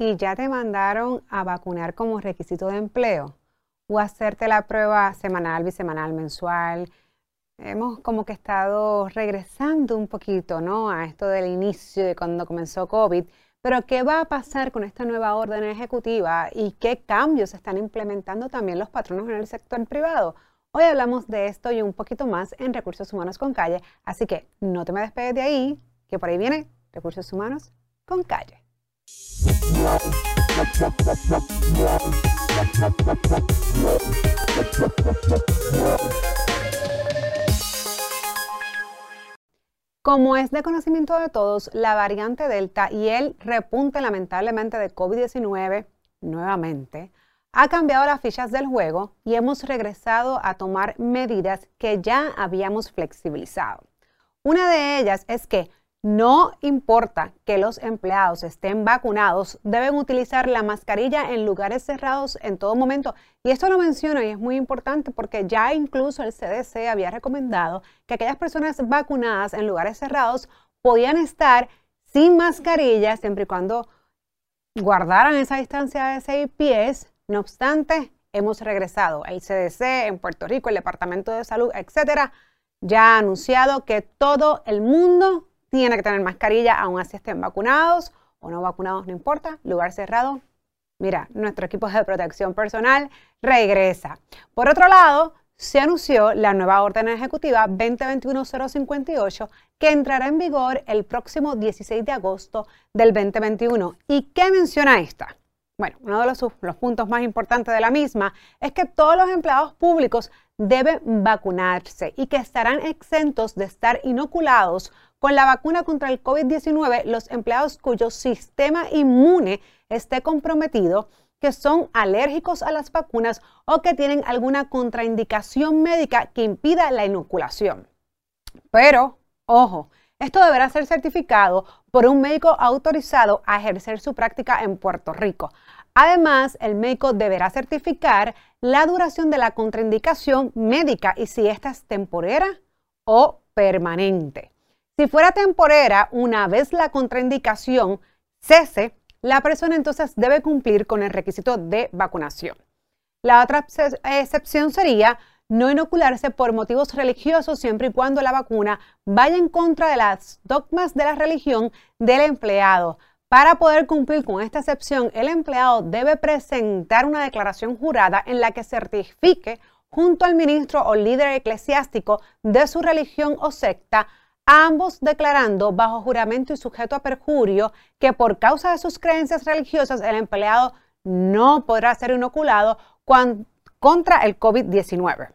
y ya te mandaron a vacunar como requisito de empleo o hacerte la prueba semanal, bisemanal, mensual. Hemos como que estado regresando un poquito, ¿no? A esto del inicio de cuando comenzó COVID. Pero ¿qué va a pasar con esta nueva orden ejecutiva y qué cambios están implementando también los patronos en el sector privado? Hoy hablamos de esto y un poquito más en Recursos Humanos con Calle, así que no te me despegues de ahí, que por ahí viene Recursos Humanos con Calle. Como es de conocimiento de todos, la variante Delta y el repunte lamentablemente de COVID-19 nuevamente ha cambiado las fichas del juego y hemos regresado a tomar medidas que ya habíamos flexibilizado. Una de ellas es que no importa que los empleados estén vacunados, deben utilizar la mascarilla en lugares cerrados en todo momento. Y esto lo menciono y es muy importante porque ya incluso el CDC había recomendado que aquellas personas vacunadas en lugares cerrados podían estar sin mascarilla siempre y cuando guardaran esa distancia de seis pies. No obstante, hemos regresado. El CDC en Puerto Rico, el Departamento de Salud, etcétera, ya ha anunciado que todo el mundo tiene que tener mascarilla, aún así estén vacunados o no vacunados, no importa, lugar cerrado. Mira, nuestro equipo de protección personal regresa. Por otro lado, se anunció la nueva orden ejecutiva 2021-058 que entrará en vigor el próximo 16 de agosto del 2021. ¿Y qué menciona esta? Bueno, uno de los, los, puntos más importantes de la misma es que todos los empleados públicos deben vacunarse y que estarán exentos de estar inoculados con la vacuna contra el COVID-19, los empleados cuyo sistema inmune esté comprometido, que son alérgicos a las vacunas o que tienen alguna contraindicación médica que impida la inoculación. Pero, ojo, esto deberá ser certificado por un médico autorizado a ejercer su práctica en Puerto Rico. Además, el médico deberá certificar la duración de la contraindicación médica y si esta es temporera o permanente. Si fuera temporera, una vez la contraindicación cese, la persona entonces debe cumplir con el requisito de vacunación. La otra excepción sería no inocularse por motivos religiosos siempre y cuando la vacuna vaya en contra de las dogmas de la religión del empleado. Para poder cumplir con esta excepción, el empleado debe presentar una declaración jurada en la que certifique junto al ministro o líder eclesiástico de su religión o secta ambos declarando bajo juramento y sujeto a perjurio que por causa de sus creencias religiosas el empleado no podrá ser inoculado contra el COVID-19.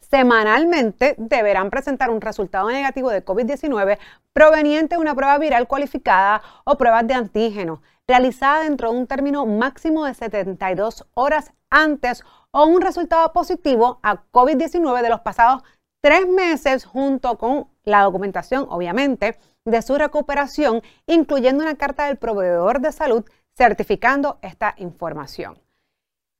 Semanalmente deberán presentar un resultado negativo de COVID-19 proveniente de una prueba viral cualificada o pruebas de antígeno realizada dentro de un término máximo de 72 horas antes o un resultado positivo a COVID-19 de los pasados tres meses junto con la documentación, obviamente, de su recuperación, incluyendo una carta del proveedor de salud certificando esta información.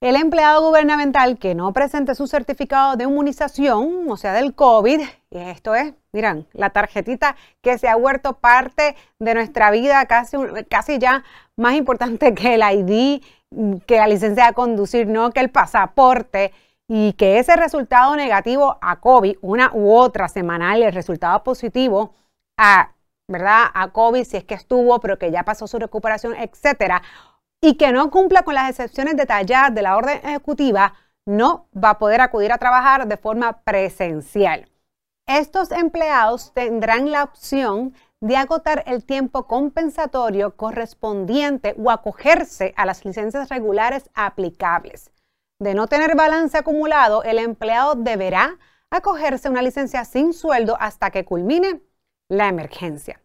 El empleado gubernamental que no presente su certificado de inmunización, o sea, del COVID, y esto es, miran, la tarjetita que se ha vuelto parte de nuestra vida, casi, casi ya más importante que el ID, que la licencia de conducir, no que el pasaporte, y que ese resultado negativo a COVID, una u otra semanal, el resultado positivo a, ¿verdad? A COVID, si es que estuvo, pero que ya pasó su recuperación, etcétera, y que no cumpla con las excepciones detalladas de la orden ejecutiva, no va a poder acudir a trabajar de forma presencial. Estos empleados tendrán la opción de agotar el tiempo compensatorio correspondiente o acogerse a las licencias regulares aplicables de no tener balance acumulado, el empleado deberá acogerse a una licencia sin sueldo hasta que culmine la emergencia.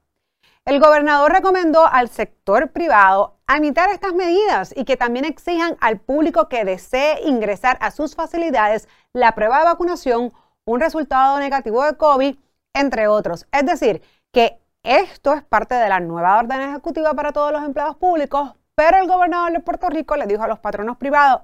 El gobernador recomendó al sector privado imitar estas medidas y que también exijan al público que desee ingresar a sus facilidades la prueba de vacunación, un resultado negativo de COVID, entre otros. Es decir, que esto es parte de la nueva orden ejecutiva para todos los empleados públicos, pero el gobernador de Puerto Rico le dijo a los patronos privados,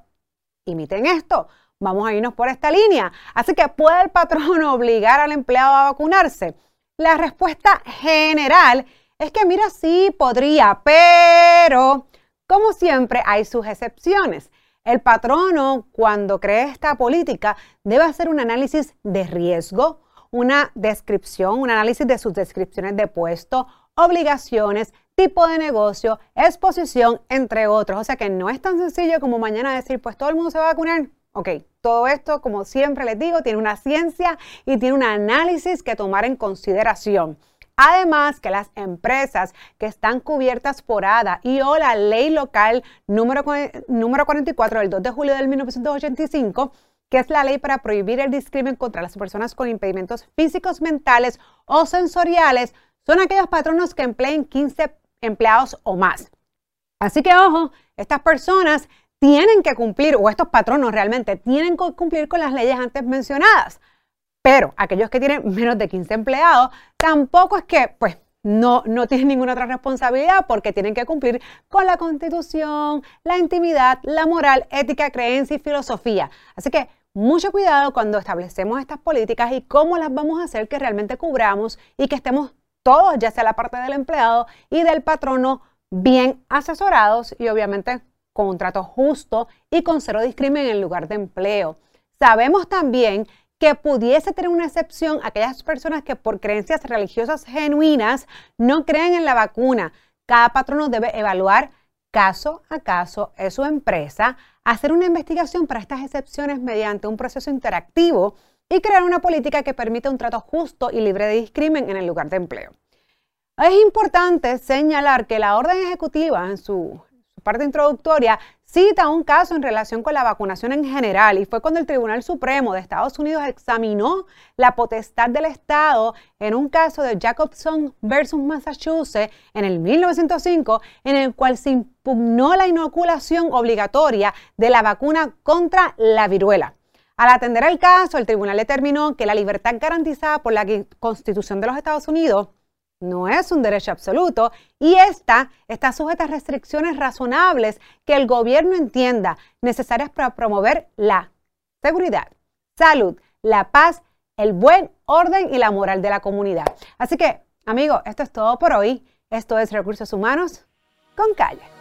imiten esto. Vamos a irnos por esta línea. Así que, ¿puede el patrón obligar al empleado a vacunarse? La respuesta general es que, mira, sí podría, pero como siempre, hay sus excepciones. El patrono, cuando cree esta política, debe hacer un análisis de riesgo, una descripción, un análisis de sus descripciones de puesto, obligaciones, tipo de negocio, exposición, entre otros. O sea que no es tan sencillo como mañana decir, pues todo el mundo se va a vacunar. Ok, todo esto, como siempre les digo, tiene una ciencia y tiene un análisis que tomar en consideración. Además, que las empresas que están cubiertas por ADA y o la ley local número, número 44 del 2 de julio del 1985, que es la ley para prohibir el discrimen contra las personas con impedimentos físicos, mentales o sensoriales, son aquellos patronos que empleen 15 empleados o más. Así que ojo, estas personas tienen que cumplir, o estos patronos realmente tienen que cumplir con las leyes antes mencionadas. Pero aquellos que tienen menos de 15 empleados, tampoco es que, pues, no, no tienen ninguna otra responsabilidad porque tienen que cumplir con la constitución, la intimidad, la moral, ética, creencia y filosofía. Así que mucho cuidado cuando establecemos estas políticas y cómo las vamos a hacer que realmente cubramos y que estemos todos, ya sea la parte del empleado y del patrono, bien asesorados y obviamente con un trato justo y con cero discriminación en el lugar de empleo. Sabemos también que pudiese tener una excepción aquellas personas que por creencias religiosas genuinas no creen en la vacuna. Cada patrono debe evaluar caso a caso en su empresa, hacer una investigación para estas excepciones mediante un proceso interactivo y crear una política que permita un trato justo y libre de discriminación en el lugar de empleo. Es importante señalar que la orden ejecutiva en su parte introductoria, cita un caso en relación con la vacunación en general y fue cuando el Tribunal Supremo de Estados Unidos examinó la potestad del Estado en un caso de Jacobson versus Massachusetts en el 1905, en el cual se impugnó la inoculación obligatoria de la vacuna contra la viruela. Al atender el caso, el tribunal determinó que la libertad garantizada por la Constitución de los Estados Unidos no es un derecho absoluto y esta está sujeta a restricciones razonables que el gobierno entienda necesarias para promover la seguridad, salud, la paz, el buen orden y la moral de la comunidad. Así que, amigos, esto es todo por hoy. Esto es Recursos Humanos con Calle.